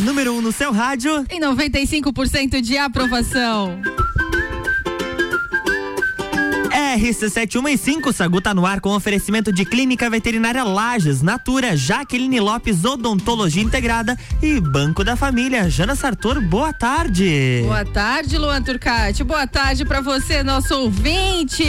número 1 um no seu rádio. Em 95% de aprovação. RC715, Sagu tá no ar com oferecimento de Clínica Veterinária Lages, Natura, Jaqueline Lopes, Odontologia Integrada e Banco da Família. Jana Sartor, boa tarde. Boa tarde, Luan Turcati. Boa tarde para você, nosso ouvinte.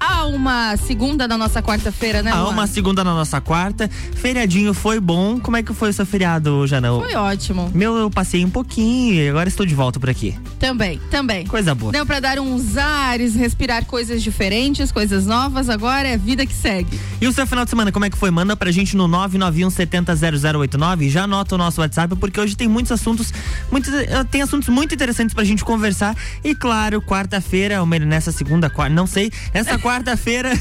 Há uma segunda na nossa quarta-feira, né, Luan? Há uma segunda na nossa quarta. Feriadinho foi bom. Como é que foi o seu feriado, Jana? Foi ótimo. Meu, eu passei um pouquinho e agora estou de volta por aqui. Também, também. Coisa boa. Deu para dar uns ares, respirar coisas diferentes diferentes, coisas novas, agora é vida que segue. E o seu final de semana, como é que foi? Manda pra gente no 991 70 0089. Já anota o nosso WhatsApp, porque hoje tem muitos assuntos, muitos, eh, tem assuntos muito interessantes pra gente conversar. E claro, quarta-feira, nessa segunda, quarta, não sei, essa quarta-feira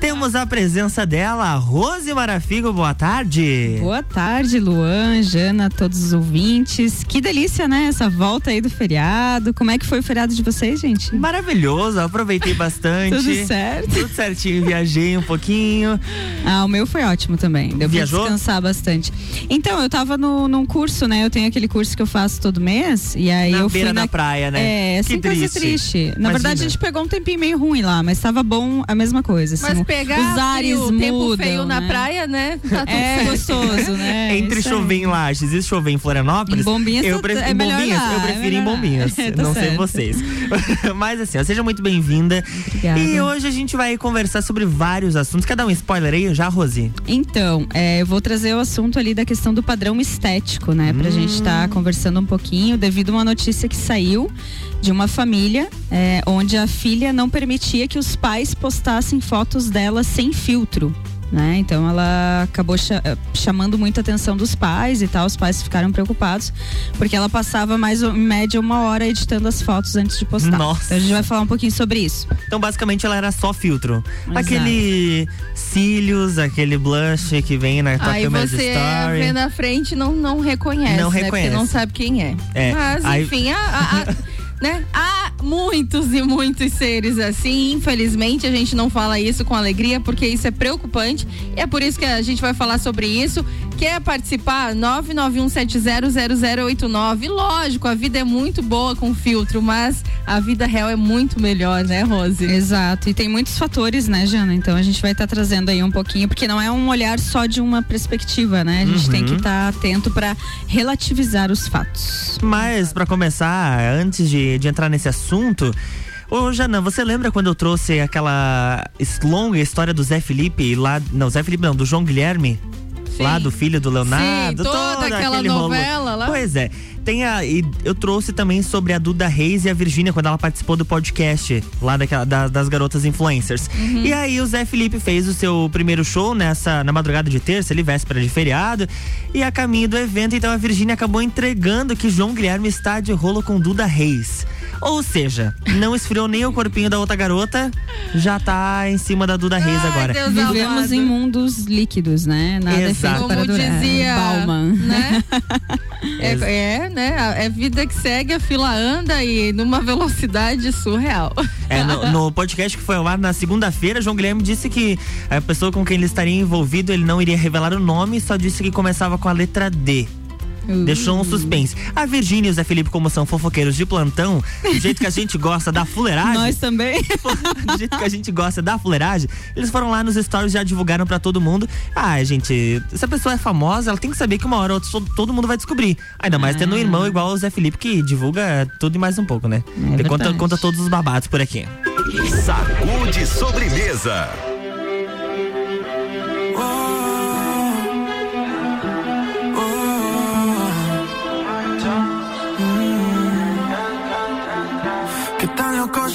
temos a presença dela, Rose Marafigo. Boa tarde. Boa tarde, Luan, Jana, todos os ouvintes. Que delícia, né? Essa volta aí do feriado. Como é que foi o feriado de vocês, gente? Maravilhoso, aproveitei bastante. Tudo certo. Tudo certinho, viajei um pouquinho. Ah, o meu foi ótimo também. Deu Viajou? pra descansar bastante. Então, eu tava no, num curso, né? Eu tenho aquele curso que eu faço todo mês. E aí na eu beira fui da na praia, né? É, assim que coisa triste. triste. Na Imagina. verdade, a gente pegou um tempinho meio ruim lá, mas tava bom a mesma coisa. Assim, Mas pegar os ares frio, mudam, tempo feio né? na praia, né? Tá tudo É certo. gostoso, né? Entre Isso aí. chover em Lages e chover em Florianópolis. Em Bombinhas eu prefiro, é em melhor Bombinhas, lá, eu é prefiro em melhor lá. Bombinhas. É, tá não sei certo. vocês. Mas assim, ó, seja muito bem-vinda. Obrigada. E hoje a gente vai conversar sobre vários assuntos. Quer dar um spoiler aí já, Rosi? Então, é, eu vou trazer o assunto ali da questão do padrão estético, né? Pra gente estar conversando um pouquinho, devido a uma notícia que saiu de uma família é, onde a filha não permitia que os pais postassem fotos dela sem filtro. Né? Então ela acabou eh, chamando muita atenção dos pais e tal. Os pais ficaram preocupados porque ela passava mais ou- em média uma hora editando as fotos antes de postar. Nossa. Então a gente vai falar um pouquinho sobre isso. Então, basicamente, ela era só filtro. Exato. Aquele cílios, aquele blush que vem na tua Aí câmera de você story. vê na frente e não, não reconhece, Não né? reconhece. Porque não sabe quem é. É, Mas, aí- enfim, há, há- há- né? há muitos e muitos seres assim. Infelizmente, a gente não fala isso com alegria, porque isso é preocupante. É por isso que a gente vai falar sobre isso. Quer participar? 991700089. Lógico, a vida é muito boa com filtro, mas a vida real é muito melhor, né, Rose? Exato, e tem muitos fatores, né, Jana? Então a gente vai estar trazendo aí um pouquinho, porque não é um olhar só de uma perspectiva, né? A gente Uhum. tem que estar atento para relativizar os fatos. Mas, pra começar, antes de, de entrar nesse assunto. Ô, Jana, você lembra quando eu trouxe aquela longa história do Zé Felipe lá. Não, Zé Felipe não, do João Guilherme? Sim. Lá do filho do Leonardo. Sim, toda todo aquela aquele rolo. novela lá. Pois é. Tem a, e eu trouxe também sobre a Duda Reis e a Virgínia quando ela participou do podcast lá daquela, da- das garotas influencers. Uhum. E aí o Zé Felipe fez o seu primeiro show nessa na madrugada de terça, ali véspera de feriado, e a caminho do evento, então a Virgínia acabou entregando que João Guilherme está de rolo com Duda Reis. Ou seja, não esfriou nem o corpinho da outra garota, já tá em cima da Duda Reis Ai, agora. Deus Vivemos amado. em mundos líquidos, né? Nada é Exato. Como dizia, Bauman. né? é, é, né? É vida que segue, a fila anda e numa velocidade surreal. É, no, no podcast que foi ao ar na segunda-feira, João Guilherme disse que a pessoa com quem ele estaria envolvido, ele não iria revelar o nome, só disse que começava com a letra D. Deixou um suspense. A Virgínia e o Zé Felipe, como são fofoqueiros de plantão, do jeito que a gente gosta da fuleiragem, Nós também. do jeito que a gente gosta da fuleiragem, eles foram lá nos stories e já divulgaram pra todo mundo. Ah, gente, se a pessoa é famosa, ela tem que saber que uma hora ou outra todo- mundo vai descobrir. Ainda mais tendo um Ah. irmão igual o Zé Felipe que divulga tudo e mais um pouco, né? É conta, verdade. conta todos os babados por aqui. Sacude sobremesa.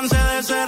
cansé de ser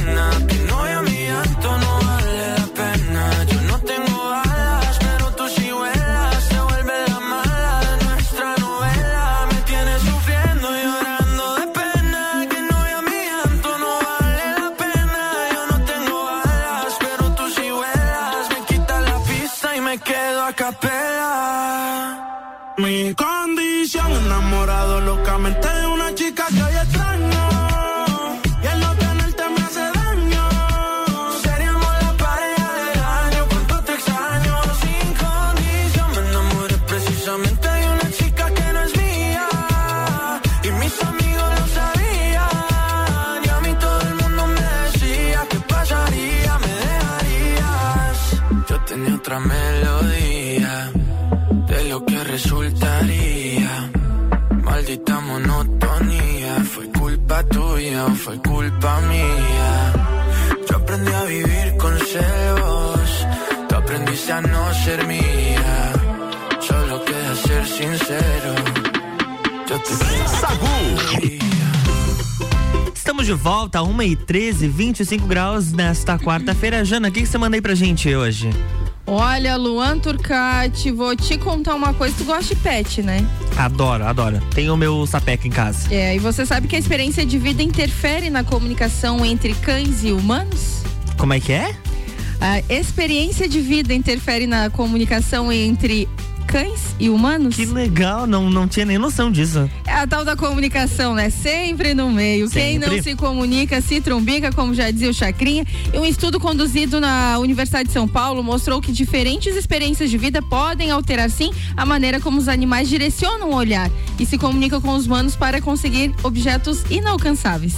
Quiero. Estamos de volta, 1 e 13, 25 graus nesta quarta-feira. Jana, o que, que você manda aí pra gente hoje? Olha, Luan Turcati, vou te contar uma coisa. Tu gosta de pet, né? Adoro, adoro. Tenho o meu sapeca em casa. É, e você sabe que a experiência de vida interfere na comunicação entre cães e humanos? Como é que é? A experiência de vida interfere na comunicação entre cães e humanos? Que legal, não, não tinha nem noção disso. É a tal da comunicação, né? Sempre no meio. Quem Sempre. não se comunica se trumbica, como já dizia o Chacrinha. E um estudo conduzido na Universidade de São Paulo mostrou que diferentes experiências de vida podem alterar, sim, a maneira como os animais direcionam o olhar e se comunicam com os humanos para conseguir objetos inalcançáveis.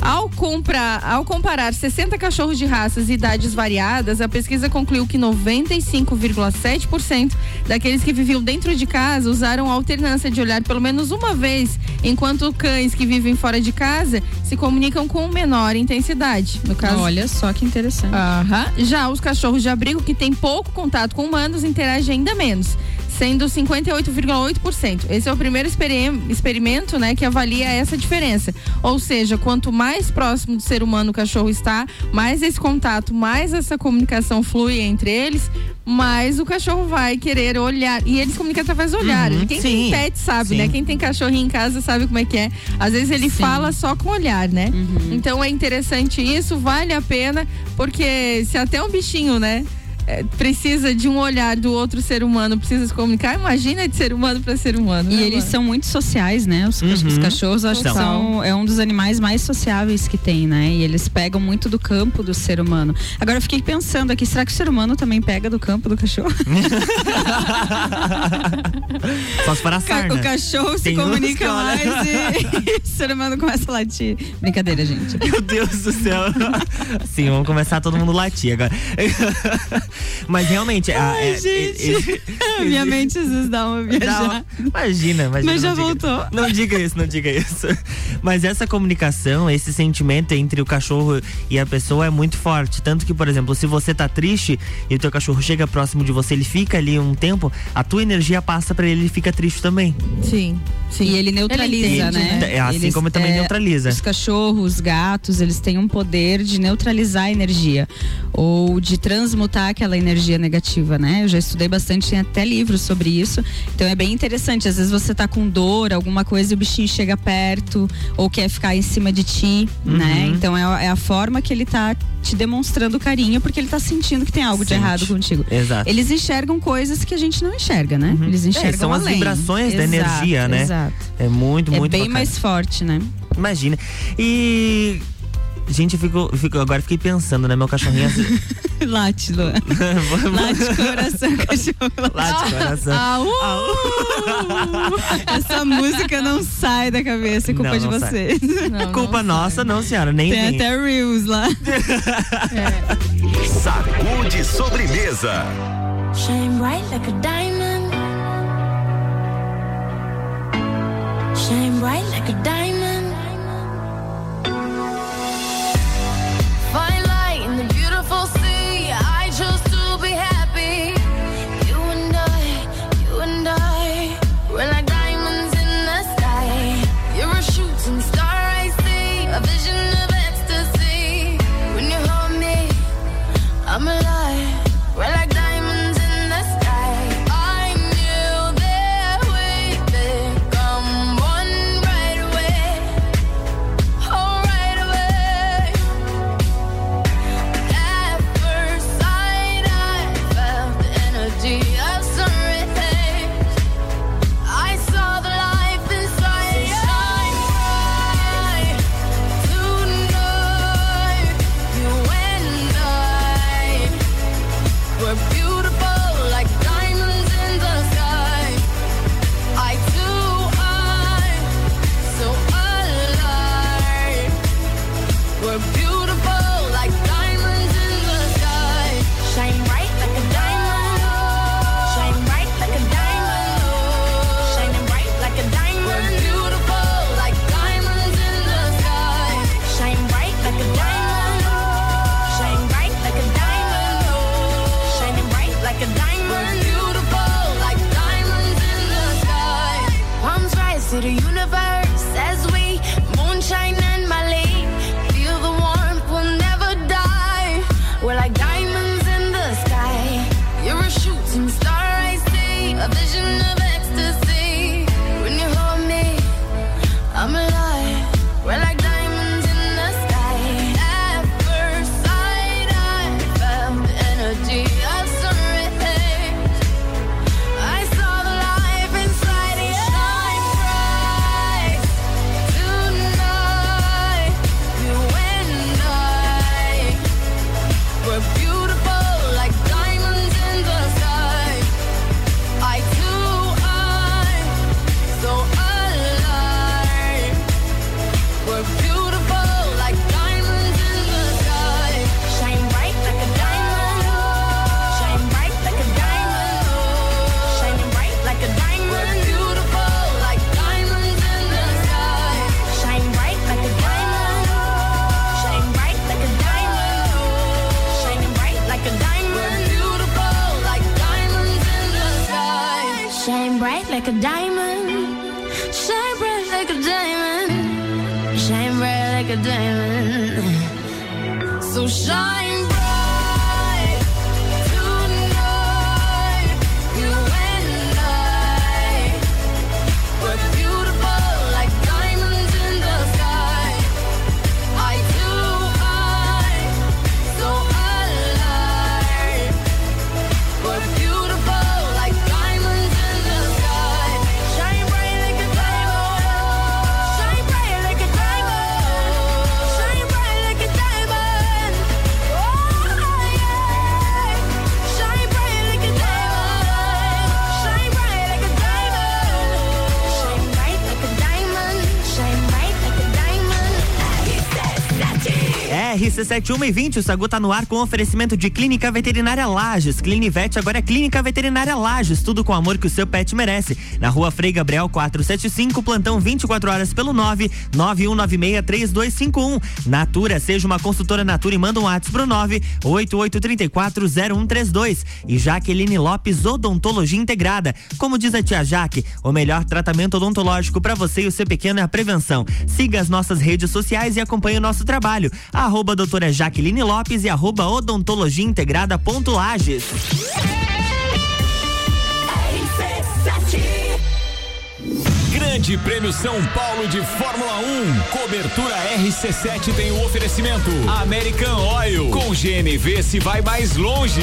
Ao, comprar, ao comparar 60 cachorros de raças e idades variadas, a pesquisa concluiu que 95,7% daqueles que viviam dentro de casa usaram a alternância de olhar pelo menos uma vez, enquanto cães que vivem fora de casa se comunicam com menor intensidade. No caso, Olha só que interessante. Aham. Já os cachorros de abrigo que têm pouco contato com humanos interagem ainda menos, sendo 58,8%. Esse é o primeiro experi- experimento, né, que avalia essa diferença. Ou seja, quanto mais próximo do ser humano o cachorro está, mais esse contato, mais essa comunicação flui entre eles, mais o cachorro vai querer olhar. E eles comunicam através do olhar. Uhum, Quem sim, tem pet sabe, sim. né? Quem tem cachorrinho em casa sabe como é que é. Às vezes ele Sim. fala só com olhar, né? Uhum. Então é interessante isso, vale a pena, porque se até um bichinho, né? É, precisa de um olhar do outro ser humano, precisa se comunicar, imagina de ser humano para ser humano. E né, eles mano? são muito sociais, né? Os, Uhum. os cachorros, acho que São. é um dos animais mais sociáveis que tem, né? E eles pegam muito do campo do ser humano. Agora eu fiquei pensando aqui, será que o ser humano também pega do campo do cachorro? Só se for a sarna. O cachorro se Tem comunica mais e, o ser humano começa a latir. Brincadeira, gente. Meu Deus do céu. Sim, vamos começar todo mundo latir agora. Mas realmente. a- Ai, é- gente. é- Minha mente às vezes dá uma viajada. Imagina, imagina. Mas já não diga- voltou. Não diga isso, não diga isso. Mas essa comunicação, esse sentimento entre o cachorro e a pessoa é muito forte. Tanto que, por exemplo, se você tá triste e o teu cachorro chega próximo de você, ele fica ali um tempo, a tua energia passa pra ele, ele fica triste também. Sim, sim. E ele neutraliza, Ele entende, né? É assim Eles, como também é, neutraliza. Os cachorros, os gatos, eles têm um poder de neutralizar a energia ou de transmutar aquela energia negativa, né? Eu já estudei bastante, tem até livros sobre isso. Então é bem interessante. Às vezes você tá com dor, alguma coisa e o bichinho chega perto ou quer ficar em cima de ti, né? Uhum. Então é, a- é a forma que ele tá te demonstrando carinho porque ele tá sentindo que tem algo de Sente. errado contigo. Exato. Eles enxergam coisas que a gente não enxerga, né? Eles enxergam É, são as além. vibrações da Exato, energia, né? Exato. É muito, É muito bem bacana. mais forte, né? Imagina. E. Gente, eu fico, fico- agora fiquei pensando, né? Meu cachorrinho. assim- Late, Luan. Late coração, cachorro. Late coração. Ah, uh! Essa música não sai da cabeça, é culpa Não, de não vocês. Não, Culpa não nossa, não, senhora. Nem Tem até Reels lá. Sacude sobremesa. Shine bright like a diamond. Shine bright like a diamond. 17, 1 e 20, o Sagu tá no ar com oferecimento de Clínica Veterinária Lages. Clinivete agora é Clínica Veterinária Lages, tudo com o amor que o seu pet merece. Na rua Frei Gabriel 475, plantão 24 horas pelo 9 9196 3251. Natura, seja uma consultora Natura e manda um WhatsApp pro 9 8834 0132. E Jaqueline Lopes Odontologia Integrada. Como diz a tia Jaque, o melhor tratamento odontológico para você e o seu pequeno é a prevenção. Siga as nossas redes sociais e acompanhe o nosso trabalho. Arroba doutor doutora Jaqueline Lopes e arroba odontologia integrada ponto Lages. Grande Prêmio São Paulo de Fórmula 1. Cobertura RC7 tem o oferecimento American Oil. Com GNV se vai mais longe.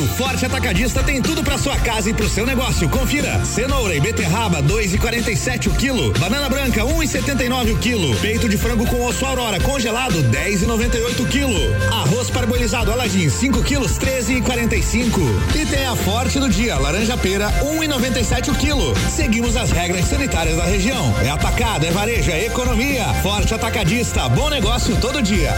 No Forte Atacadista tem tudo para sua casa e pro seu negócio. Confira: cenoura e beterraba 2,47 o quilo, banana branca 1,79 o quilo, peito de frango com osso aurora congelado 10,98 o quilo, arroz parbolizado Aladim 5 quilos 13,45 e tem a Forte do dia laranja pera 1,97 o quilo. Seguimos as regras sanitárias da região. É atacado, é varejo, é economia. Forte Atacadista, bom negócio todo dia.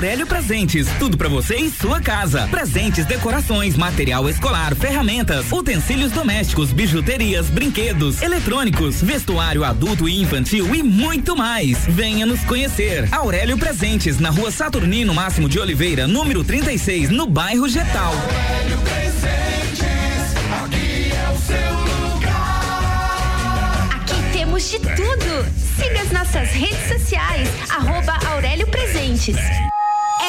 Aurélio Presentes, tudo para você e sua casa. Presentes, decorações, material escolar, ferramentas, utensílios domésticos, bijuterias, brinquedos, eletrônicos, vestuário adulto e infantil e muito mais. Venha nos conhecer. Aurélio Presentes, na rua Saturnino Máximo de Oliveira, número 36, no bairro Getal. Aurélio Presentes, aqui é o seu lugar. Aqui temos de tudo. Siga as nossas redes sociais, arroba Aurélio Presentes.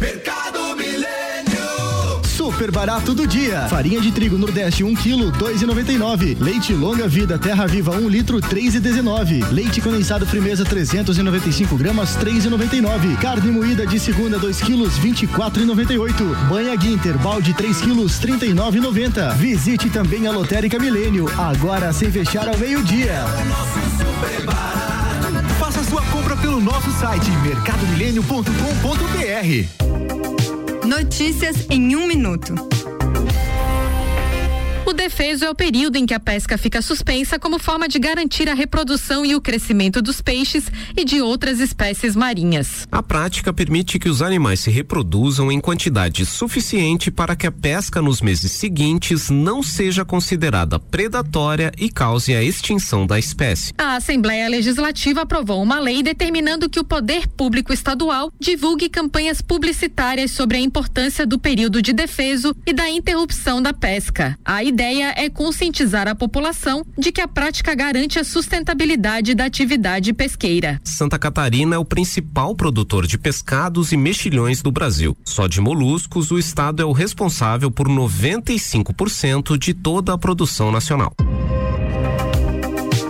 Mercado Milênio. super barato do dia. Farinha de trigo Nordeste 1 kg, 2,99. Leite Longa Vida Terra Viva 1 litro, 3,19. Leite condensado Frimeza 395 gramas, 3,99. Carne moída de segunda 2 kg, 24,98. Banha Guinter balde 3 kg, 39,90. Visite também a Lotérica Milênio, agora sem fechar ao meio-dia. Faça sua compra pelo nosso site mercadomilênio.com.br. Notícias em um minuto. O defeso é o período em que a pesca fica suspensa como forma de garantir a reprodução e o crescimento dos peixes e de outras espécies marinhas. A prática permite que os animais se reproduzam em quantidade suficiente para que a pesca nos meses seguintes não seja considerada predatória e cause a extinção da espécie. A Assembleia Legislativa aprovou uma lei determinando que o poder público estadual divulgue campanhas publicitárias sobre a importância do período de defeso e da interrupção da pesca. A ideia é conscientizar a população de que a prática garante a sustentabilidade da atividade pesqueira. Santa Catarina é o principal produtor de pescados e mexilhões do Brasil. Só de moluscos, o estado é o responsável por 95% de toda a produção nacional.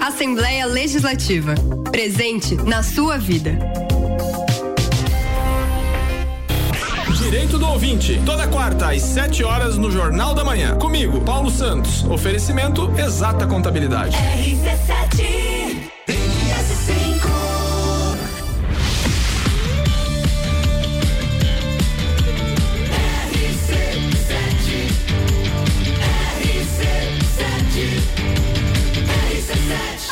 Assembleia Legislativa. Presente na sua vida. Direito do ouvinte, toda quarta às 7 horas no Jornal da Manhã. Comigo, Paulo Santos. Oferecimento Exata Contabilidade.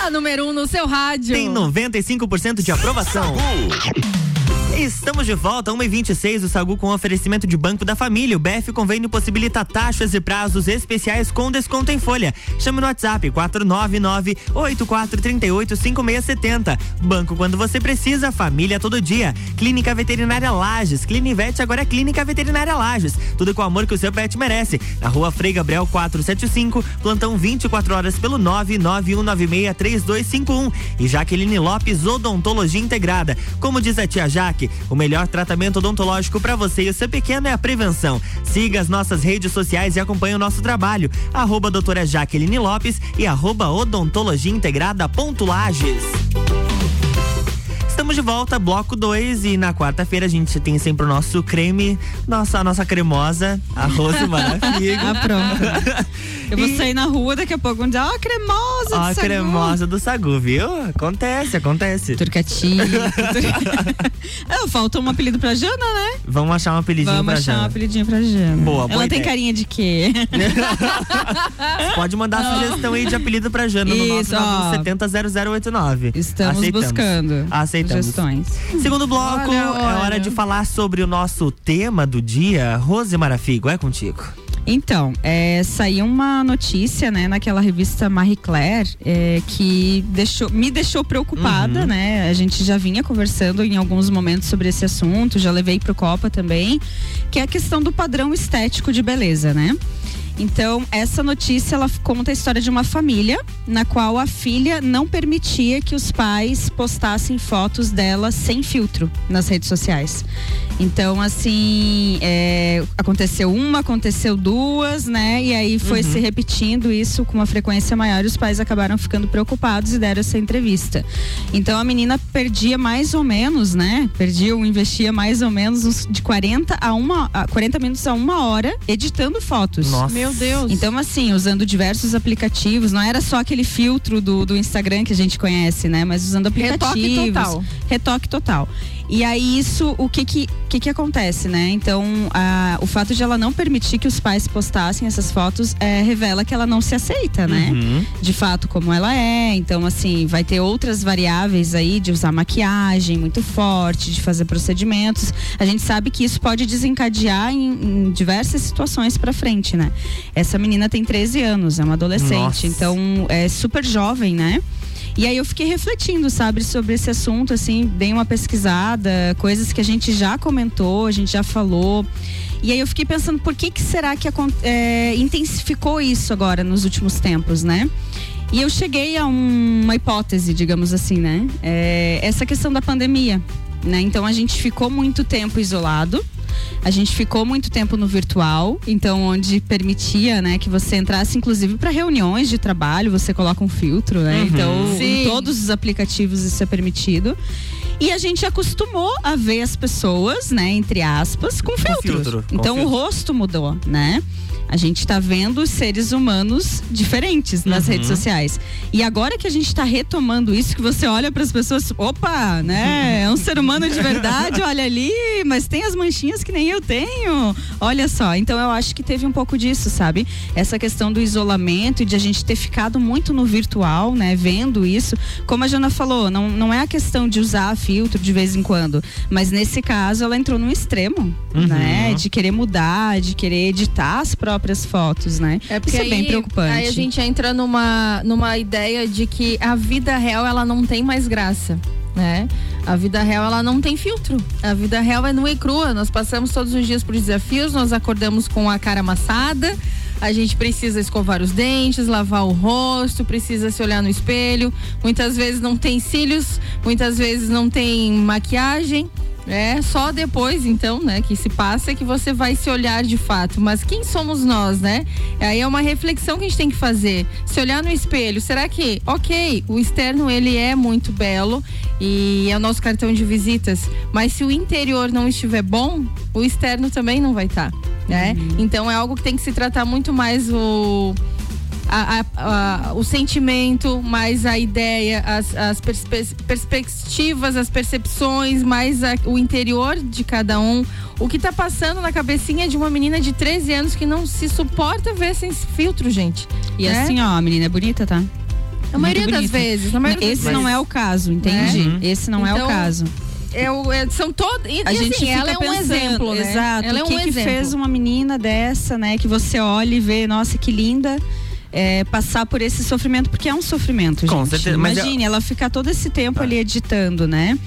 A número 1 um no seu rádio. Tem 95% de aprovação. Estamos de volta, 1h26, o Sagu com oferecimento de Banco da Família. O BF Convênio possibilita taxas e prazos especiais com desconto em folha. Chame no WhatsApp 499-8438-5670. Banco quando você precisa, família todo dia. Clínica Veterinária Lages. Clinivete agora é Clínica Veterinária Lages. Tudo com o amor que o seu pet merece. Na rua Frei Gabriel 475, plantão 24 horas pelo 991963251. E Jaqueline Lopes, Odontologia Integrada. Como diz a tia Jaque, o melhor tratamento odontológico para você e o seu pequeno é a prevenção. Siga as nossas redes sociais e acompanhe o nosso trabalho. Arroba doutora Jaqueline Lopes e arroba odontologia integrada ponto Lages. Estamos de volta, bloco 2, e na quarta-feira a gente tem sempre o nosso creme, nossa, a nossa cremosa, a Rose Marafigo. Ah, pronto. Eu vou sair na rua daqui a pouco e dizer, ó, a cremosa Ó, do a Sagu. cremosa do Sagu, viu? Acontece, acontece. Turcatinha. é, falta um apelido pra Jana, né? Vamos achar um apelidinho Vamos pra achar um Jana. apelidinho pra Jana. Boa, boa Ela tem ideia. carinha de quê? Pode mandar sugestão aí de apelido pra Jana no Isso, nosso ó. 700089. Estamos Aceitamos. buscando Aceitamos. Sugestões. Segundo bloco, Olha, é olha. hora de falar sobre o nosso tema do dia. Rose Marafigo, é contigo. Então, é, saiu uma notícia, né, naquela revista Marie Claire, é, que deixou, me deixou preocupada, Uhum. né? A gente já vinha conversando em alguns momentos sobre esse assunto, já levei pro Copa também, que é a questão do padrão estético de beleza, né? Então, essa notícia ela conta a história de uma família na qual a filha não permitia que os pais postassem fotos dela sem filtro nas redes sociais. Então, assim, é, aconteceu uma, aconteceu duas, né? E aí foi Uhum. se repetindo isso com uma frequência maior e os pais acabaram ficando preocupados e deram essa entrevista. Então, a menina perdia mais ou menos, né? Perdia ou investia mais ou menos de 40 a uma, a 40 minutos a uma hora editando fotos. Nossa. Meu Deus. Então, assim, usando diversos aplicativos, não era só aquele filtro do, do Instagram que a gente conhece, né? Mas usando aplicativos. Retoque total. Retoque total. E aí, isso, o que que, que, que acontece, né? Então, a- o fato de ela não permitir que os pais postassem essas fotos é, revela que ela não se aceita, né? Uhum. de fato como ela é. Então, assim, vai ter outras variáveis aí de usar maquiagem muito forte, de fazer procedimentos. A gente sabe que isso pode desencadear em, em diversas situações pra frente, né? Essa menina tem 13 anos, é uma adolescente, Nossa. então é super jovem, né? E aí eu fiquei refletindo, sabe, sobre esse assunto, assim, dei uma pesquisada, coisas que a gente já comentou, a gente já falou. E aí eu fiquei pensando, por que que será que é, intensificou isso agora nos últimos tempos, né? E eu cheguei a um- uma hipótese, digamos assim, né? É, essa questão da pandemia, né? Então a gente ficou muito tempo isolado. A gente ficou muito tempo no virtual, então onde permitia, né, que você entrasse inclusive para reuniões de trabalho, você coloca um filtro, né? Uhum. Então, Sim. em todos os aplicativos isso é permitido. E a gente acostumou a ver as pessoas, né, entre aspas, com filtro. filtro, com então o filtro. rosto mudou, né? A gente tá vendo seres humanos diferentes nas Uhum. redes sociais. E agora que a gente tá retomando isso, que você olha para as pessoas, opa, né? É um ser humano de verdade, olha ali, mas tem as manchinhas que nem eu tenho. Olha só. Então eu acho que teve um pouco disso, sabe? Essa questão do isolamento e de a gente ter ficado muito no virtual, né? Vendo isso. Como a Jana falou, não, não é a questão de usar filtro de vez em quando. Mas nesse caso ela entrou num extremo, Uhum. né? De querer mudar, de querer editar as próprias fotos, né? É porque Isso é bem aí- preocupante. Aí a gente entra numa, numa ideia de que a vida real ela não tem mais graça. Né? A vida real ela não tem filtro. A vida real é nua e crua. Nós passamos todos os dias por desafios, nós acordamos com a cara amassada. A gente precisa escovar os dentes, lavar o rosto, precisa se olhar no espelho. Muitas vezes não tem cílios, muitas vezes não tem maquiagem. É só depois, então, né, que se passa é que você vai se olhar de fato. Mas quem somos nós, né? Aí é uma reflexão que a gente tem que fazer. Se olhar no espelho, será que, ok, o externo ele é muito belo e é o nosso cartão de visitas, mas se o interior não estiver bom, o externo também não vai estar, né? Então é algo que tem que se tratar muito mais o a- a- a- o sentimento, mais a ideia, as, as perspe- perspectivas, as percepções, mais o interior de cada um. O que tá passando na cabecinha de uma menina de 13 anos que não se suporta ver sem filtro, gente. E né? assim, ó, a menina é bonita, tá? A maioria das bonita. vezes, na maioria das Esse vezes. não é o caso, entende? Né? Esse não é o Então, caso. É o- é- são todos. A gente assim, ela é um pensando, exemplo, né? exato. Ela é um que, que exemplo. fez uma menina dessa, né? Que você olha e vê, nossa, que linda. É, passar por esse sofrimento, porque é um sofrimento, Com gente. certeza, mas Imagine, ela ficar todo esse tempo ali editando, né?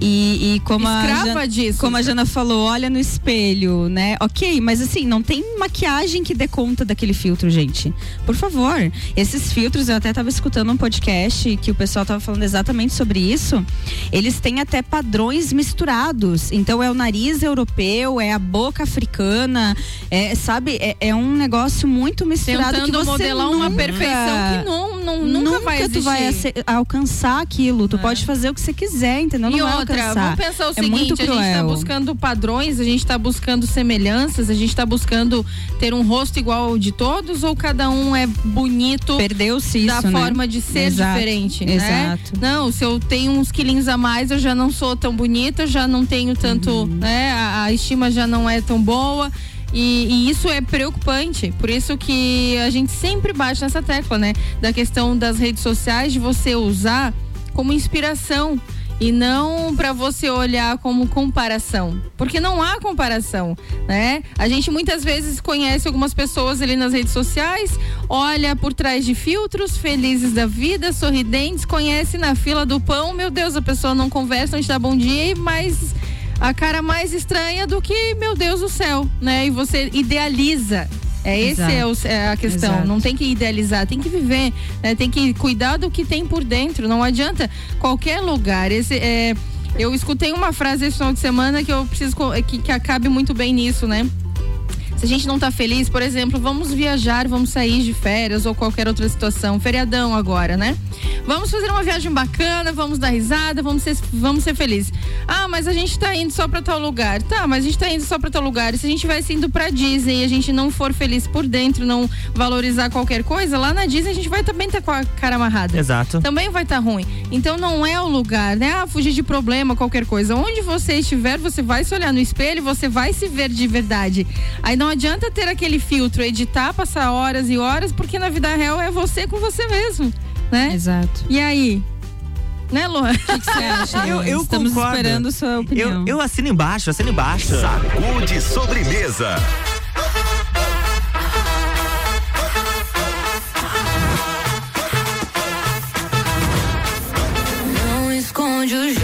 E, e como a Jana, disso. como a Jana falou, olha no espelho, né? Ok, mas assim, não tem maquiagem que dê conta daquele filtro, gente. Por favor, esses filtros, eu até tava escutando um podcast que o pessoal tava falando exatamente sobre isso. Eles têm até padrões misturados. Então é o nariz europeu, é a boca africana, é, sabe? É, é um negócio muito misturado que Tentando você modelar uma nunca- perfeição que não, não, nunca, vai existir. tu vai alcançar aquilo. Tu É. pode fazer o que você quiser, entendeu? Não e vai outra, alcançar. vamos pensar o é seguinte, muito a gente tá cruel. buscando padrões, a gente tá buscando semelhanças, a gente tá buscando ter um rosto igual ao de todos ou cada um é bonito Perdeu-se da isso, né? forma de ser Exato, diferente, né? exato. Não, se eu tenho uns quilinhos a mais, eu já não sou tão bonita, eu já não tenho tanto, Uhum. né? A, a estima já não é tão boa. E, e isso é preocupante. Por isso que a gente sempre bate nessa tecla, né? Da questão das redes sociais, de você usar como inspiração e não para você olhar como comparação, porque não há comparação, né? A gente muitas vezes conhece algumas pessoas ali nas redes sociais, olha por trás de filtros, felizes da vida, sorridentes, conhece na fila do pão, meu Deus, a pessoa não conversa, não te dá bom dia, mais a cara mais estranha do que, meu Deus do céu, né? E você idealiza. É esse é, o- é a questão. Exato. Não tem que idealizar, tem que viver, né? tem que cuidar do que tem por dentro. Não adianta qualquer lugar. Esse é, eu escutei uma frase esse final de semana que eu preciso que, que acabe muito bem nisso, né? Se a gente não tá feliz, por exemplo, vamos viajar, vamos sair de férias ou qualquer outra situação, feriadão agora, né? Vamos fazer uma viagem bacana, vamos dar risada, vamos ser, vamos ser felizes. Ah, mas a gente tá indo só pra tal lugar. Tá, mas a gente tá indo só pra tal lugar. E se a gente vai indo pra Disney e a gente não for feliz por dentro, não valorizar qualquer coisa, lá na Disney a gente vai também estar com a cara amarrada. Exato. Também vai estar ruim. Então não é o lugar, né? Ah, fugir de problema, qualquer coisa. Onde você estiver, você vai se olhar no espelho, você vai se ver de verdade. Aí não adianta ter aquele filtro, editar, passar horas e horas, porque na vida real é você com você mesmo, né? Exato. E aí? Né, Luan? O que você acha? Eu, eu Estamos concordo. esperando sua opinião. Eu, eu assino embaixo, assino embaixo. Sacude sobremesa. Não esconde o jogo,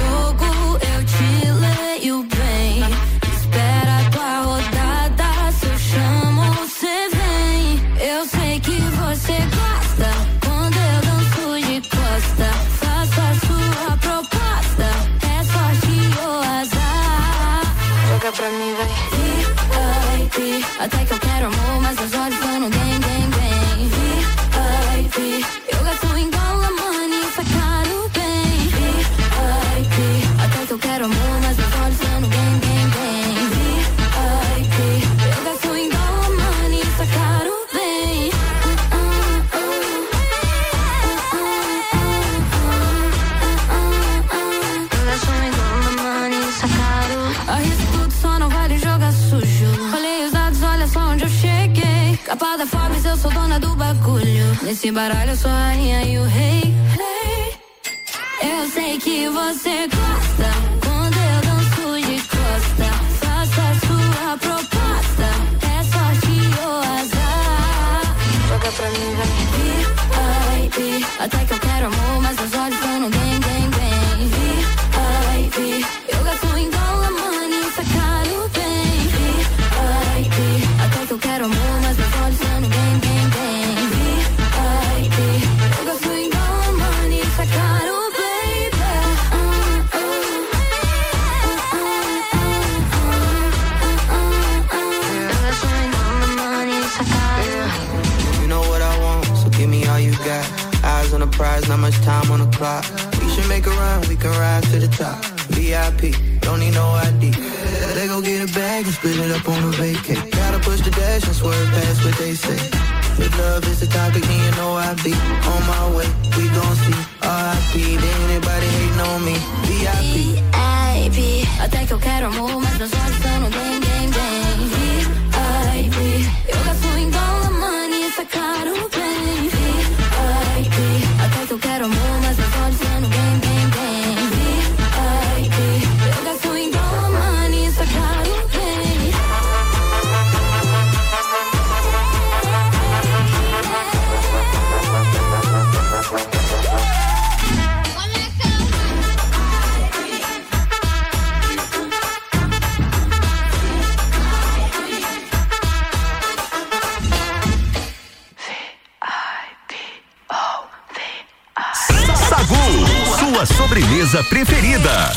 Nesse baralho, eu sou a rainha e o rei. Eu sei que você gosta quando eu danço de costa. Faça sua proposta. É sorte ou azar. Joga pra mim, vai. Até que eu quero amor, mas os olhos a we can rise to the top. VIP, don't need no ID. They go get a bag and split it up on a vacay. Gotta push the dash and swerve past what they say. If love is the topic, then you know I be on my way. We gon' see RIP, ain't anybody hating on me. VIP. VIP, mas meus olhos estão no gang, gang, gang. VIP, eu gasto em dólar, money, isso é caro, sobremesa preferida.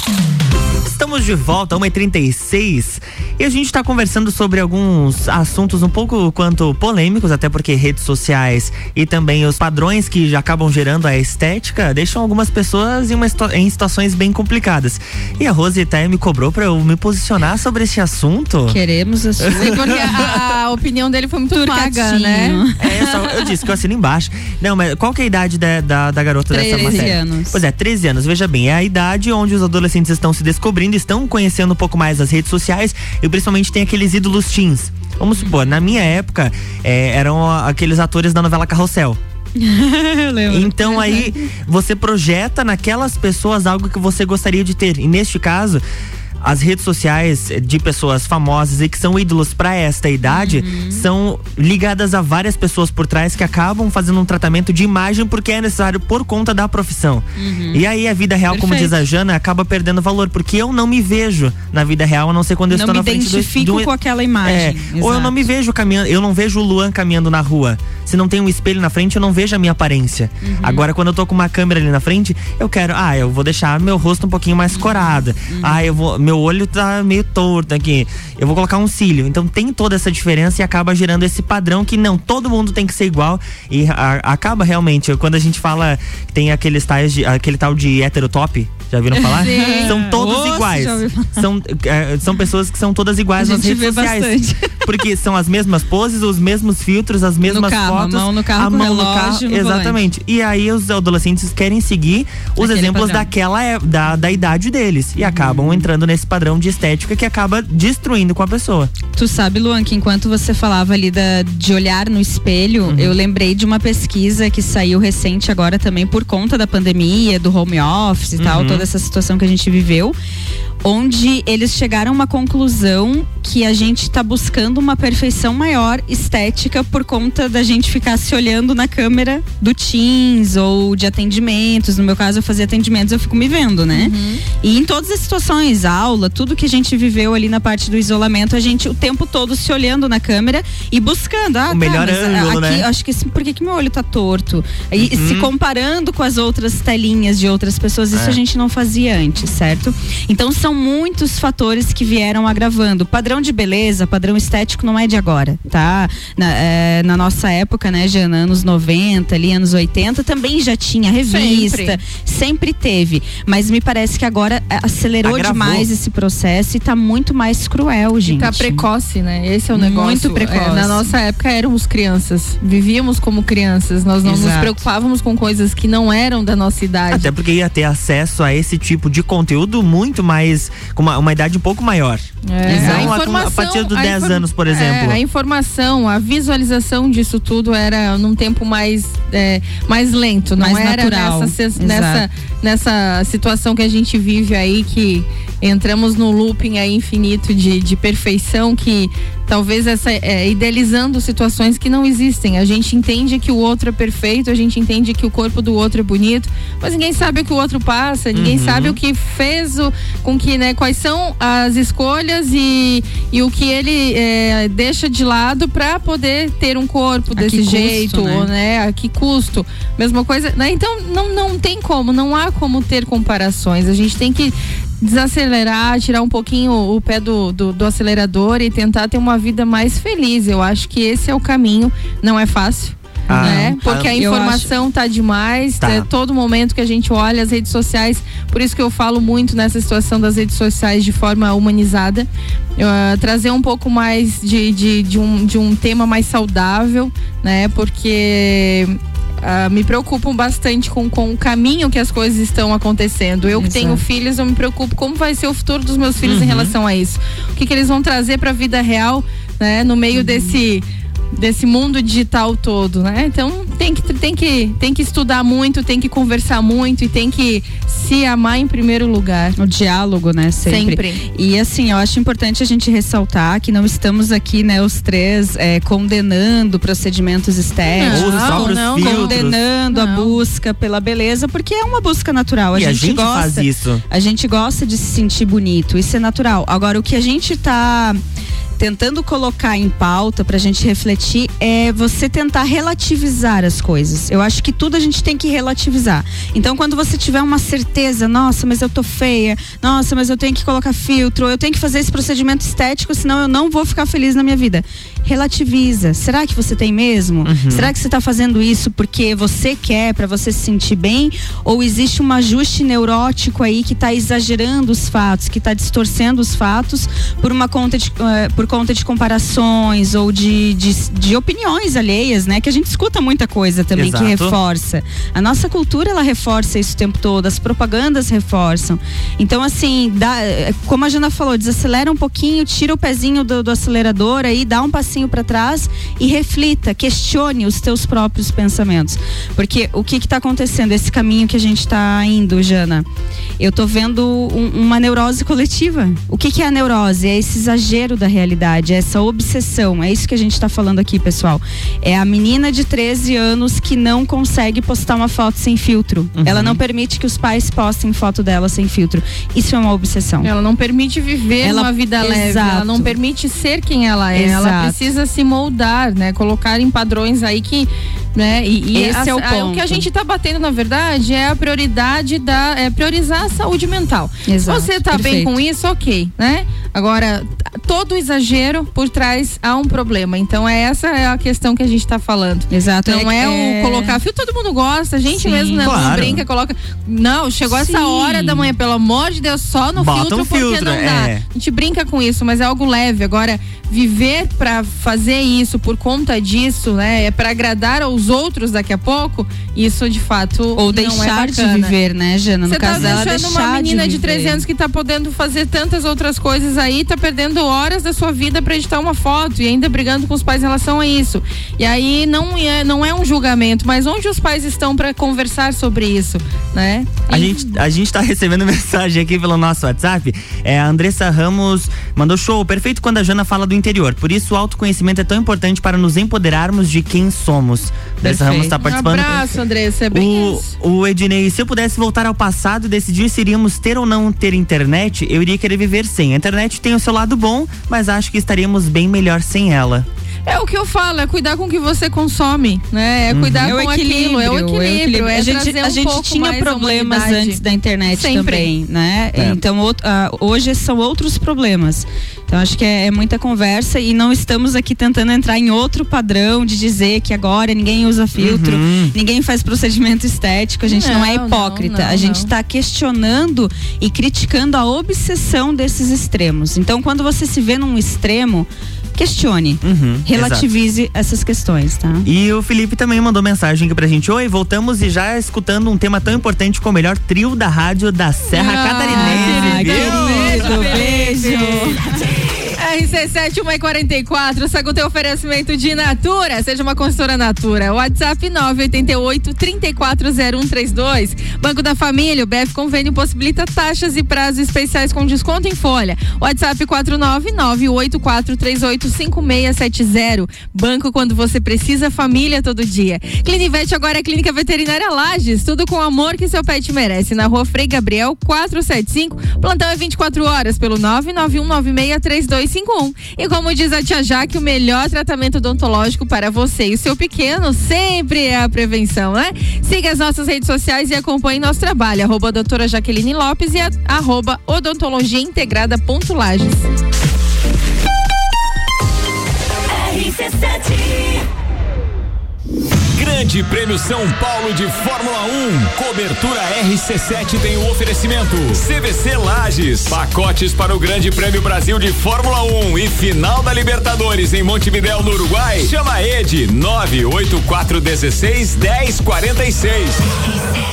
Estamos de volta, 1h36, e a gente está conversando sobre alguns assuntos um pouco quanto polêmicos, até porque redes sociais e também os padrões que já acabam gerando a estética deixam algumas pessoas em, uma em situações bem complicadas. E a Rose até me cobrou para eu me posicionar sobre esse assunto. Queremos a sua. Porque a, a opinião dele foi muito vaga, né? É, só- eu disse que eu assino embaixo. Não, mas qual que é a idade da, da, da garota dessa 13 matéria? anos. Pois é, 13 anos. Veja bem, é a idade onde os adolescentes estão se descobrindo, estão conhecendo um pouco mais as redes sociais e principalmente tem aqueles ídolos teens. Vamos supor, na minha época, é, eram aqueles atores da novela Carrossel. Então aí você projeta naquelas pessoas algo que você gostaria de ter. E neste caso, as redes sociais de pessoas famosas e que são ídolos para esta idade são ligadas a várias pessoas por trás que acabam fazendo um tratamento de imagem porque é necessário por conta da profissão. E aí a vida real, como diz a Jana, acaba perdendo valor porque eu não me vejo na vida real, a não ser quando eu Não estou me na frente do- identifico do, com aquela imagem. é, ou eu não me vejo caminhando, eu não vejo o Luan caminhando na rua. Se não tem um espelho na frente, eu não vejo a minha aparência. Uhum. Agora, quando eu tô com uma câmera ali na frente, eu quero, ah, eu vou deixar meu rosto um pouquinho mais corado. Uhum. Ah, eu vou, meu olho tá meio torto aqui. Eu vou colocar um cílio. Então tem toda essa diferença e acaba gerando esse padrão que não, todo mundo tem que ser igual e a- acaba realmente, quando a gente fala que tem aqueles tais de, aquele tal de heterotop, já viram falar? Sim. São todos Nossa, iguais. São, é, são pessoas que são todas iguais A nas redes sociais. bastante. Porque são as mesmas poses, os mesmos filtros, as mesmas carro, a fotos. mão no carro a mão no relógio carro. Exatamente. E aí os adolescentes querem seguir os Aquele exemplos padrão. daquela é- da, da idade deles. E acabam Uhum. entrando nesse padrão de estética que acaba destruindo com a pessoa. Tu sabe, Luan, que enquanto você falava ali da, de olhar no espelho, Uhum. eu lembrei de uma pesquisa que saiu recente agora também por conta da pandemia, do home office e tal, Uhum. toda essa situação que a gente viveu. Onde eles chegaram a uma conclusão que a gente tá buscando uma perfeição maior estética por conta da gente ficar se olhando na câmera do Teams ou de atendimentos. No meu caso, eu fazia atendimentos, eu fico me vendo, né? E em todas as situações, aula, tudo que a gente viveu ali na parte do isolamento, a gente o tempo todo se olhando na câmera e buscando. Ah, O melhor mas ângulo, aqui, né? Acho que por que, que meu olho tá torto? E Uhum. se comparando com as outras telinhas de outras pessoas, isso É. a gente não fazia antes, certo? Então são são muitos fatores que vieram agravando. Padrão de beleza, padrão estético não é de agora, tá? Na, é, na nossa época, né, Jana, anos 90, ali, anos 80, também já tinha revista, sempre, sempre teve. Mas me parece que agora é, acelerou Agravou. demais esse processo e tá muito mais cruel, gente. Tá precoce, né? Esse é o negócio. Muito precoce. É, na nossa época éramos crianças, vivíamos como crianças, nós não nos Exato. preocupávamos com coisas que não eram da nossa idade. Até porque ia ter acesso a esse tipo de conteúdo muito mais. Com uma, uma idade um pouco maior. É, Não a, com- a partir dos a 10 infor- anos, por exemplo. É, a informação, a visualização disso tudo era num tempo mais, é, mais lento, não Mais era natural. nessa, nessa, nessa situação que a gente vive aí, que entramos no looping aí infinito de, de perfeição, que talvez essa é, idealizando situações que não existem. A gente entende que o outro é perfeito, a gente entende que o corpo do outro é bonito, mas ninguém sabe o que o outro passa, ninguém Uhum. sabe o que fez o, com que, né, quais são as escolhas e, e o que ele é, deixa de lado para poder ter um corpo desse custo, jeito, né? né? A que custo? Mesma coisa, né? Então não, não tem como, não há como ter comparações. A gente tem que desacelerar, tirar um pouquinho o pé do, do, do acelerador e tentar ter uma vida mais feliz. Eu acho que esse é o caminho. Não é fácil. Ah, né? Porque a informação tá demais, Tá. é todo momento que a gente olha as redes sociais, por isso que eu falo muito nessa situação das redes sociais de forma humanizada, Eu, ah, trazer um pouco mais de, de, de, um, de um tema mais saudável, né? Porque ah, me preocupam bastante com, com o caminho que as coisas estão acontecendo. Eu que Exato. tenho filhos, eu me preocupo como vai ser o futuro dos meus filhos Uhum. em relação a isso. O que, que eles vão trazer para a vida real, né? No meio Uhum. desse desse mundo digital todo, né? Então tem que tem que tem que estudar muito, tem que conversar muito e tem que se amar em primeiro lugar. O diálogo, né? Sempre. Sempre. E assim, eu acho importante a gente ressaltar que não estamos aqui, né, os três é, condenando procedimentos estéticos, não, filtros. condenando a Não. busca pela beleza, porque é uma busca natural. A e a gente gente gosta. faz isso. A gente gosta de se sentir bonito, isso é natural. Agora, o que a gente tá tentando colocar em pauta pra gente refletir é você tentar relativizar as coisas. Eu acho que tudo a gente tem que relativizar. Então, quando você tiver uma certeza, nossa, mas eu tô feia, nossa, mas eu tenho que colocar filtro, eu tenho que fazer esse procedimento estético, senão eu não vou ficar feliz na minha vida. Relativiza. Será que você tem mesmo? Será que você tá fazendo isso porque você quer, pra você se sentir bem? Ou existe um ajuste neurótico aí que tá exagerando os fatos, que tá distorcendo os fatos por uma conta de, eh, por conta de comparações ou de, de, de opiniões alheias, né? Que a gente escuta muita coisa também Exato. que reforça. A nossa cultura, ela reforça isso o tempo todo, as propagandas reforçam. Então, assim, dá, eh, como a Jana falou, desacelera um pouquinho, tira o pezinho do, do acelerador aí, dá um passinho para trás e reflita, questione os teus próprios pensamentos. Porque o que está acontecendo, esse caminho que a gente está indo, Jana? Eu tô vendo um- uma neurose coletiva. O que, que é a neurose? É esse exagero da realidade, é essa obsessão. É isso que a gente está falando aqui, pessoal. É a menina de 13 anos que não consegue postar uma foto sem filtro. Uhum. Ela não permite que os pais postem foto dela sem filtro. Isso é uma obsessão. Ela não permite viver Ela- uma vida leve, ela Exato. não permite ser quem ela é. Ela Exato. Precisa se moldar, né? Colocar em padrões aí que, né? E, e Esse a- é o a- ponto. que a gente tá batendo, na verdade, é a prioridade da é priorizar a saúde mental. Exato, Se você tá bem com isso, ok, né? Agora, todo exagero por trás há um problema. Então, é essa é a questão que a gente tá falando. Exato. Não é, é- o colocar fio, todo mundo gosta, a gente Sim. mesmo né, não Claro. brinca, coloca. Não, chegou essa Sim. hora da manhã, pelo amor de Deus, só no Bota filtro, um porque filtro, não dá. é. A gente brinca com isso, mas é algo leve. Agora, viver pra fazer isso por conta disso, né? É pra agradar aos outros daqui a pouco, isso de fato Ou não deixar é de viver, né, Jana? No Você tá caso dela, deixando deixar uma menina de, viver. 13 anos que tá podendo fazer tantas outras coisas aí, tá perdendo horas da sua vida pra editar uma foto e ainda brigando com os pais em relação a isso. E aí não é, não é um julgamento, mas onde os pais estão pra conversar sobre isso, né? A E- gente, a gente tá recebendo mensagem aqui pelo nosso WhatsApp. É, a Andressa Ramos mandou show. Perfeito quando a Jana fala do interior. Por isso, o autoconhecimento é tão importante para nos empoderarmos de quem somos. Andressa Ramos tá Um participando. abraço, Andressa, é bem O, isso. o Ednei, se eu pudesse voltar ao passado e decidir se iríamos ter ou não ter internet, eu iria querer viver sem. A internet tem o seu lado bom, mas acho que estaríamos bem melhor sem ela. É o que eu falo, é cuidar com o que você consome, né? É cuidar É o com aquilo, é o equilíbrio. É a gente, trazer a um gente pouco tinha mais a problemas humanidade. antes da internet Sempre. também, né? É. Então outro- ah, hoje são outros problemas. Então acho que é, é muita conversa e não estamos aqui tentando entrar em outro padrão de dizer que agora ninguém usa filtro, Uhum. ninguém faz procedimento estético. A gente não, é Não, hipócrita. não, não, a gente está questionando e criticando a obsessão desses extremos. Então quando você se vê num extremo, questione, Uhum, relativize essas questões, tá? E o Felipe também mandou mensagem aqui pra gente. Oi, voltamos e já escutando um tema tão importante como o melhor trio da rádio da Serra Ah, Catarinense. querido, viu? beijo. RC7 144, Sagu tem oferecimento de Natura, seja uma consultora Natura. WhatsApp 988 340132. Banco da Família, o BF Convênio possibilita taxas e prazos especiais com desconto em folha. WhatsApp 49984385670. Banco quando você precisa, família todo dia. Clinivete agora é Clínica Veterinária Lages, tudo com o amor que seu pet merece. Na rua Frei Gabriel 475, plantão é 24 horas pelo 991963251. E como diz a tia Jaque, o melhor tratamento odontológico para você e o seu pequeno sempre é a prevenção, né? Siga as nossas redes sociais e acompanhe nosso trabalho. Arroba doutora Jaqueline Lopes e a, arroba odontologia integrada ponto Lages. Grande Prêmio São Paulo de Fórmula 1. Cobertura RC7 tem o oferecimento. CVC Lages. Pacotes para o Grande Prêmio Brasil de Fórmula 1 e final da Libertadores em Montevidéu, no Uruguai. Chama a Ed 98416 1046.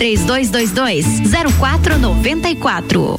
3222 0494.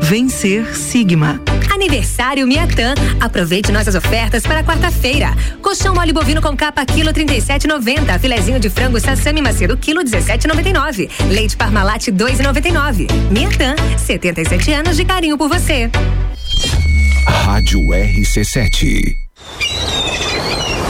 Vencer Sigma. Aniversário Miatã. Aproveite nossas ofertas para quarta-feira. Colchão mole bovino com capa quilo 37,90. Filezinho de frango sassami macedo quilo 17,99. Leite Parmalat 2,99. Miatã, 77 anos de carinho por você. Rádio RC7.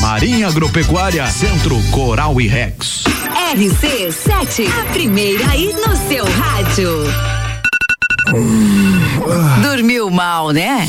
Marinha Agropecuária, Centro Coral e Rex. RC7, a primeira aí no seu rádio. Dormiu mal, né?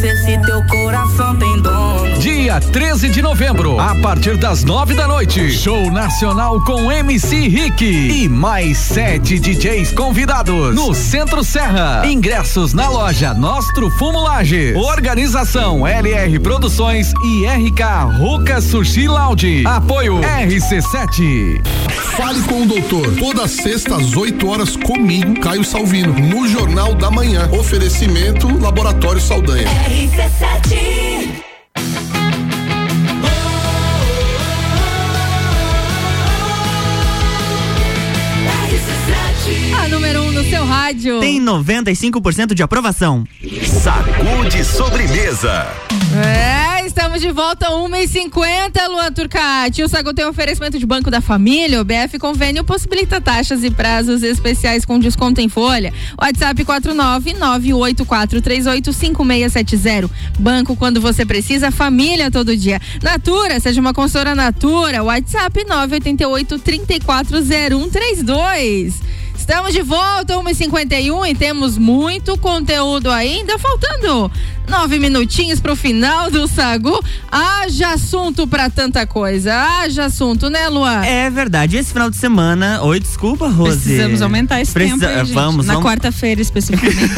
Perguntar se esse teu coração tem dono. Dia 13 de novembro, a partir das nove da noite, show nacional com MC Rick e mais sete DJs convidados no Centro Serra. Ingressos na loja Nostro Fumo Lages. Organização LR Produções e RK Ruca Sushi Lounge. Apoio RC7. Fale com o doutor. Toda sexta às 8 horas comigo, Caio Salvino, no Jornal da Manhã. Oferecimento Laboratório Saldanha. RC7 A número 1 um no seu rádio. Tem 95% de aprovação. Sacude sobremesa. É, estamos de volta 1h50, Luan Turcati. O Sagu tem oferecimento de Banco da Família. O BF Convênio possibilita taxas e prazos especiais com desconto em folha. WhatsApp 49984385670. Banco quando você precisa, família todo dia. Natura, seja uma consultora Natura. WhatsApp 988 340132. Estamos de volta, 1h51 e temos muito conteúdo ainda. Faltando nove minutinhos pro final do Sagu. Haja assunto pra tanta coisa. Haja assunto, né, Luan? É verdade. Esse final de semana. Oi, desculpa, Rose. Precisamos aumentar esse Precisa- tempo, aí, gente. Vamos, Na vamos. quarta-feira, especificamente.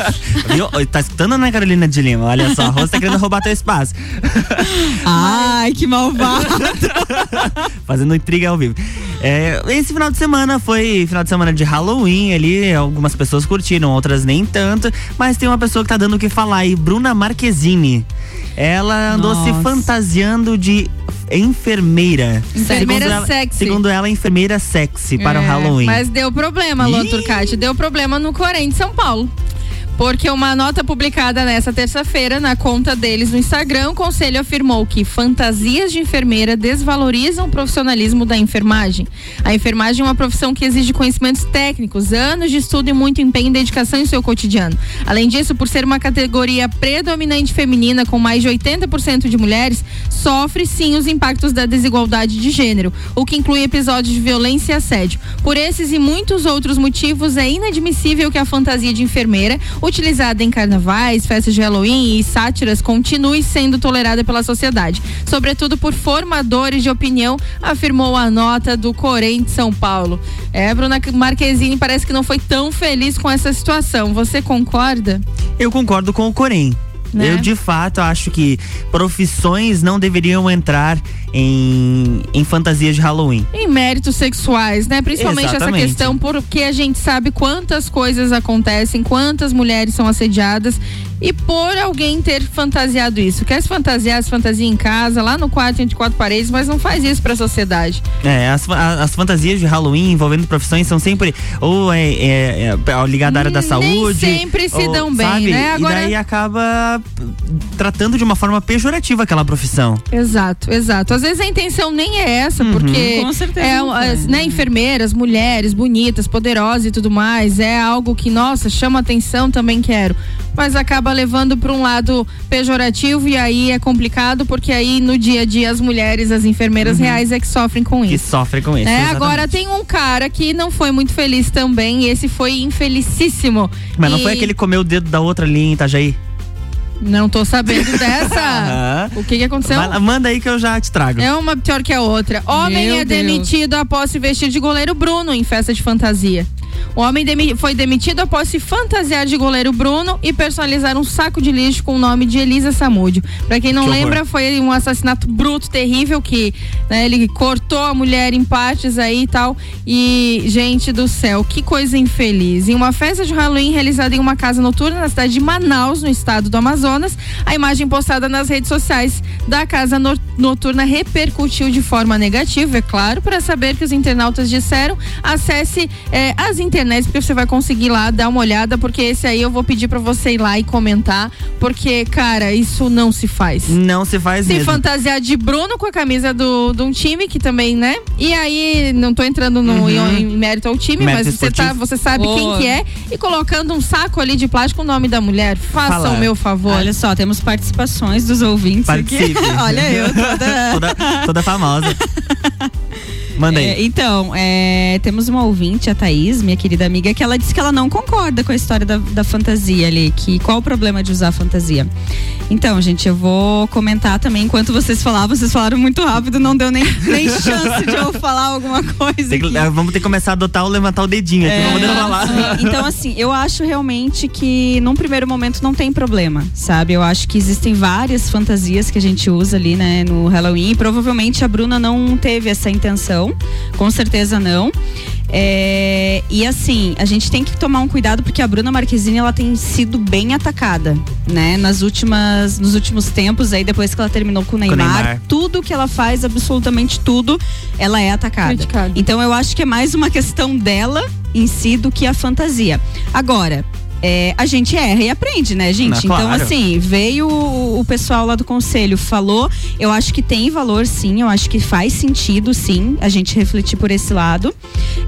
Viu? Tá escutando, né, Carolina de Lima? Olha só, a Rose tá querendo roubar teu espaço. Ai, que malvado. Fazendo intriga ao vivo. É, esse final de semana foi final de semana de Halloween ali, algumas pessoas curtiram, outras nem tanto, mas tem uma pessoa que tá dando o que falar aí, Bruna Marquezine. Ela andou se Nossa. fantasiando de enfermeira. Enfermeira segundo ela, sexy. Segundo ela, enfermeira sexy para o É, Halloween. Mas deu problema, Luan Turcati. Deu problema no Corém de São Paulo. Porque uma nota publicada nessa terça-feira na conta deles no Instagram, o conselho afirmou que fantasias de enfermeira desvalorizam o profissionalismo da enfermagem. A enfermagem é uma profissão que exige conhecimentos técnicos, anos de estudo e muito empenho e dedicação em seu cotidiano. Além disso, por ser uma categoria predominante feminina com mais de 80% de mulheres, sofre sim os impactos da desigualdade de gênero, o que inclui episódios de violência e assédio. Por esses e muitos outros motivos, é inadmissível que a fantasia de enfermeira, utilizada em carnavais, festas de Halloween e sátiras, continue sendo tolerada pela sociedade, sobretudo por formadores de opinião, afirmou a nota do Corém de São Paulo. É, Bruna Marquezine parece que não foi tão feliz com essa situação. Você concorda? Eu concordo com o Corém. Né? Eu de fato acho que profissões não deveriam entrar em, em fantasias de Halloween. Em méritos sexuais, né? Principalmente Exatamente. essa questão, porque a gente sabe quantas coisas acontecem, quantas mulheres são assediadas. E por alguém ter fantasiado isso. Quer se fantasiar, se fantasia em casa, lá no quarto, entre quatro paredes, mas não faz isso pra sociedade. É, as, a- as fantasias de Halloween envolvendo profissões são sempre ou é, é, é ligada à área da saúde. sempre se ou, dão bem, sabe? né? Agora- E daí acaba tratando de uma forma pejorativa aquela profissão. Exato, exato. Às vezes a intenção nem é essa, Uhum. porque Com certeza é, não as, foi. né, enfermeiras, mulheres bonitas, poderosas e tudo mais, é algo que, nossa, chama atenção, também quero. Mas acaba levando para um lado pejorativo e aí é complicado, porque aí no dia a dia as mulheres, as enfermeiras reais é que sofrem com Uhum. Que isso. sofrem com isso. É, agora tem um cara que não foi muito feliz também, e esse foi infelicíssimo. Mas não E- foi aquele que comeu o dedo da outra ali em Itajaí? Não tô sabendo dessa. O que que aconteceu? Vai manda aí que eu já te trago. É uma pior que a outra. Homem Meu é Deus. demitido após se vestir de goleiro Bruno em festa de fantasia. O homem demi- foi demitido após se fantasiar de goleiro Bruno e personalizar um saco de lixo com o nome de Elisa Samúdio. Pra quem não Que horror. lembra, foi um assassinato bruto, terrível, que né, ele cortou a mulher em partes aí e tal. E, gente do céu, que coisa infeliz. Em uma festa de Halloween realizada em uma casa noturna na cidade de Manaus, no estado do Amazonas, a imagem postada nas redes sociais da casa no- noturna repercutiu de forma negativa, é claro. Para saber que os internautas disseram, acesse eh, as internets, porque você vai conseguir lá dar uma olhada, porque esse aí eu vou pedir para você ir lá e comentar, porque, cara, isso não se faz. Não se faz Se mesmo. fantasiar de Bruno com a camisa do, de um time que também, né? E aí, não tô entrando no, Uhum. em, em mérito ao time, Mérito mas você, tá, você sabe Boa. quem que é. E colocando um saco ali de plástico com o nome da mulher. Faça Fala. o meu favor. Olha só, temos participações dos ouvintes Participe. aqui. Olha eu toda... toda, toda famosa. Manda aí. É, então, é, temos uma ouvinte, a Thaís, minha querida amiga, que ela disse que ela não concorda com a história da, da fantasia ali, que qual o problema de usar fantasia. Então, gente, eu vou comentar também, enquanto vocês falavam, vocês falaram muito rápido, não deu nem, nem chance de eu falar alguma coisa. Que- eh, vamos ter que começar a adotar ou levantar o dedinho aqui, É, podendo falar. Então, assim, eu acho realmente que num primeiro momento não tem problema, sabe? Eu acho que existem várias fantasias que a gente usa ali, né, no Halloween. E provavelmente a Bruna não teve essa intenção, com certeza não. É, e assim, a gente tem que tomar um cuidado porque a Bruna Marquezine ela tem sido bem atacada, né? Nas últimas, nos últimos tempos aí depois que ela terminou com o Neymar, Neymar. tudo que ela faz, absolutamente tudo, ela é atacada. Então eu acho que é mais uma questão dela em si do que a fantasia. Agora, é, a gente erra e aprende, né, gente? Ah, Então, claro. assim, veio o, o pessoal lá do conselho, falou. Eu acho que tem valor, sim. Eu acho que faz sentido, sim, a gente refletir por esse lado.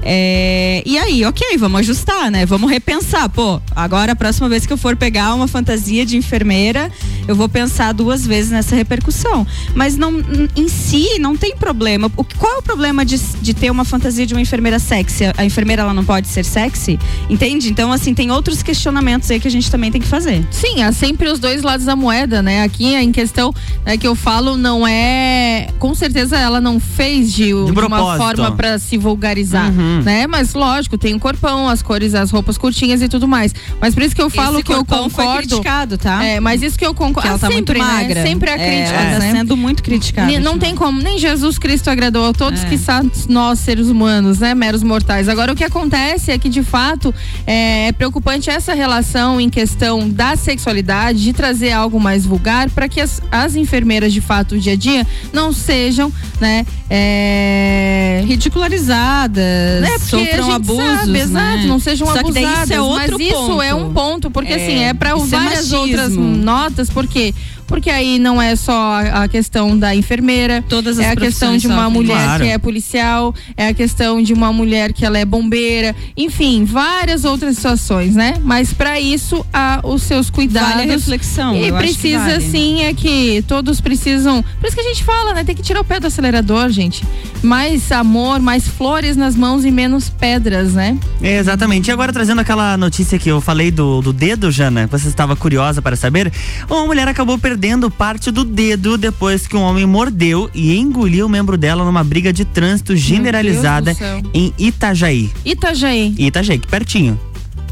É, e aí, ok, vamos ajustar, né? Vamos repensar. Pô, agora a próxima vez que eu for pegar uma fantasia de enfermeira, eu vou pensar duas vezes nessa repercussão. Mas não, em si, não tem problema. O, qual é o problema de, de ter uma fantasia de uma enfermeira sexy? A enfermeira, ela não pode ser sexy? Entende? Então, assim, tem outros questionamentos aí que a gente também tem que fazer. Sim, há sempre os dois lados da moeda, né? Aqui em questão né, que eu falo não é. Com certeza ela não fez de, de uma propósito. forma pra se vulgarizar, Uhum. né? Mas lógico, tem o corpão, as cores, as roupas curtinhas e tudo mais. Mas por isso que eu falo Esse que eu corpão foi concordo. criticado, tá? É, mas isso que eu concordo. Ela ah, tá muito sempre, né? magra. Sempre a É, crítica, ela tá né? sendo muito criticada Não tem como, nem Jesus Cristo agradou a todos É. que são nós, seres humanos, né? Meros mortais. Agora, o que acontece é que, de fato, é preocupante essa relação em questão da sexualidade, de trazer algo mais vulgar, para que as, as enfermeiras, de fato, o dia a dia, não sejam, né? É... Ridicularizadas, né? Porque sofram a gente abusos, sabe, né? exato, não sejam Só que abusadas. daí isso é outro mas isso ponto. é um ponto, porque É, assim, é para isso é várias machismo. outras notas, por quê? Porque aí não é só a, questão da enfermeira, Todas é as a questão de uma mulher Claro. que é policial, é a questão de uma mulher que ela é bombeira, enfim, várias outras situações, né? Mas para isso há os seus cuidados. Vale a reflexão, E eu acho que precisa vale. sim é que todos precisam. Por isso que a gente fala, né? Tem que tirar o pé do acelerador, gente. Mais amor, mais flores nas mãos e menos pedras, né? É, Exatamente. E agora trazendo aquela notícia que eu falei do, do dedo, Jana, que você estava curiosa para saber. Uma mulher acabou perdendo parte do dedo depois que um homem mordeu e engoliu o membro dela numa briga de trânsito generalizada em Itajaí. Itajaí. Itajaí, que pertinho.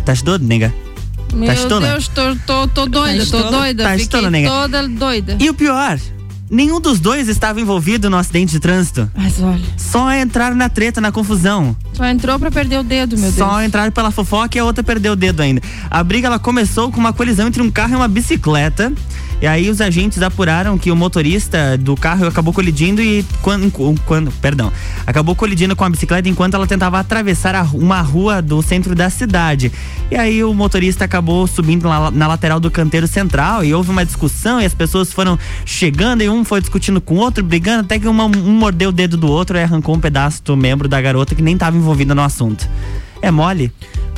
Tá doido, nega? Meu Tá estola? Deus, tô, tô, tô doida, tô estola? doida. Tá estola, nega? toda doida. E o pior, nenhum dos dois estava envolvido no acidente de trânsito. Mas olha. Só entraram na treta, na confusão. Só entrou pra perder o dedo, meu Só Deus. entraram pela fofoca e a outra perdeu o dedo ainda. A briga ela começou com uma colisão entre um carro e uma bicicleta. E aí os agentes apuraram que o motorista do carro acabou colidindo e quando, quando perdão, acabou colidindo com a bicicleta enquanto ela tentava atravessar uma rua do centro da cidade. E aí o motorista acabou subindo na, na lateral do canteiro central e houve uma discussão e as pessoas foram chegando e um foi discutindo com o outro, brigando até que uma- um mordeu o dedo do outro e arrancou um pedaço do membro da garota que nem estava envolvida no assunto. É mole?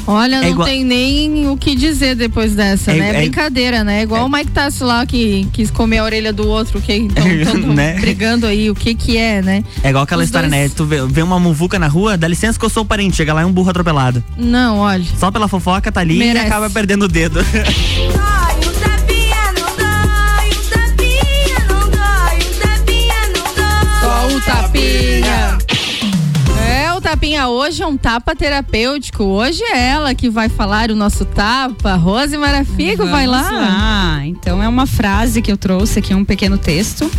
Olha, é não igual... tem nem o que dizer depois dessa, é, né? É brincadeira, né? Igual é- o Mike Tassi lá que quis comer a orelha do outro, que estão né? brigando aí, o que que é, né? É igual aquela Os história, dois... né? Tu vê, vê, uma muvuca na rua, dá licença que eu sou parente, chega lá é um burro atropelado. Não, olha. Só pela fofoca tá ali Merece. e acaba perdendo o dedo. Só o tapinha hoje é um tapa terapêutico. Hoje é ela que vai falar o nosso tapa. Rose Marafigo, vai lá. Lá. Então é uma frase que eu trouxe aqui, um pequeno texto,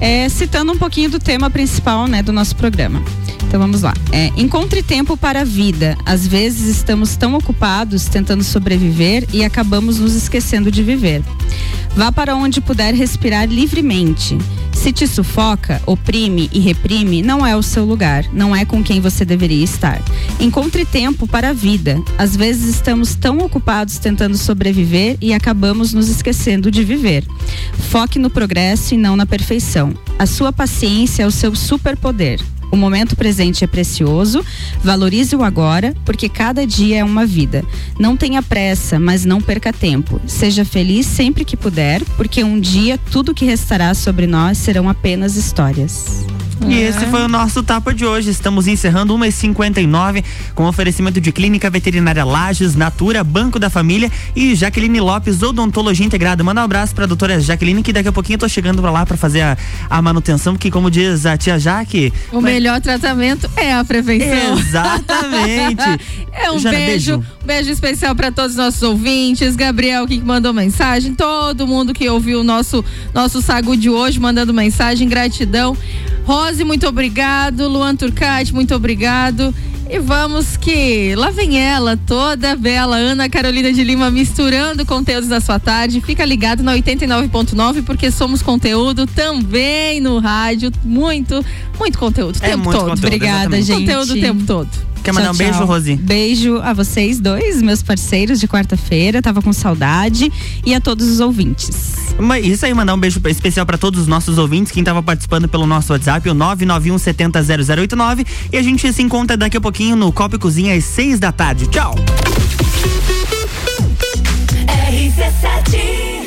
é, citando um pouquinho do tema principal né, do nosso programa. Então vamos lá. É, encontre tempo para a vida. Às vezes estamos tão ocupados tentando sobreviver e acabamos nos esquecendo de viver. Vá para onde puder respirar livremente. Se te sufoca, oprime e reprime, não é o seu lugar, não é com quem você deveria estar. Encontre tempo para a vida. Às vezes estamos tão ocupados tentando sobreviver e acabamos nos esquecendo de viver. Foque no progresso e não na perfeição. A sua paciência é o seu superpoder. O momento presente é precioso, valorize o agora, porque cada dia é uma vida. Não tenha pressa, mas não perca tempo. Seja feliz sempre que puder, porque um dia tudo que restará sobre nós serão apenas histórias. E esse foi o nosso tapa de hoje. Estamos encerrando 1h59 com oferecimento de Clínica Veterinária Lages, Natura, Banco da Família e Jaqueline Lopes, Odontologia Integrada. Manda um abraço pra doutora Jaqueline, que daqui a pouquinho eu tô chegando pra lá pra fazer a, a manutenção, porque como diz a tia Jaque. O melhor tratamento é a prevenção. Exatamente. é um Jana, beijo, beijo. beijo especial para todos os nossos ouvintes, Gabriel que mandou mensagem, todo mundo que ouviu o nosso nosso sagu de hoje mandando mensagem, gratidão. Rose, muito obrigado. Luan Turcati, muito obrigado. E vamos que lá vem ela, toda bela, Ana Carolina de Lima, misturando conteúdos da sua tarde. Fica ligado na 89.9, porque somos conteúdo também no rádio. Muito, muito conteúdo o É tempo muito todo. conteúdo, Obrigada, exatamente. gente. Conteúdo o tempo todo. Quer mandar tchau, um beijo, tchau. Rosi? Beijo a vocês dois, meus parceiros de quarta-feira. Tava com saudade. E a todos os ouvintes. Isso aí, mandar um beijo especial para todos os nossos ouvintes. Quem tava participando pelo nosso WhatsApp, o 991 70 0089. E a gente se encontra daqui a pouquinho no Copo e Cozinha às seis da tarde. Tchau! RC7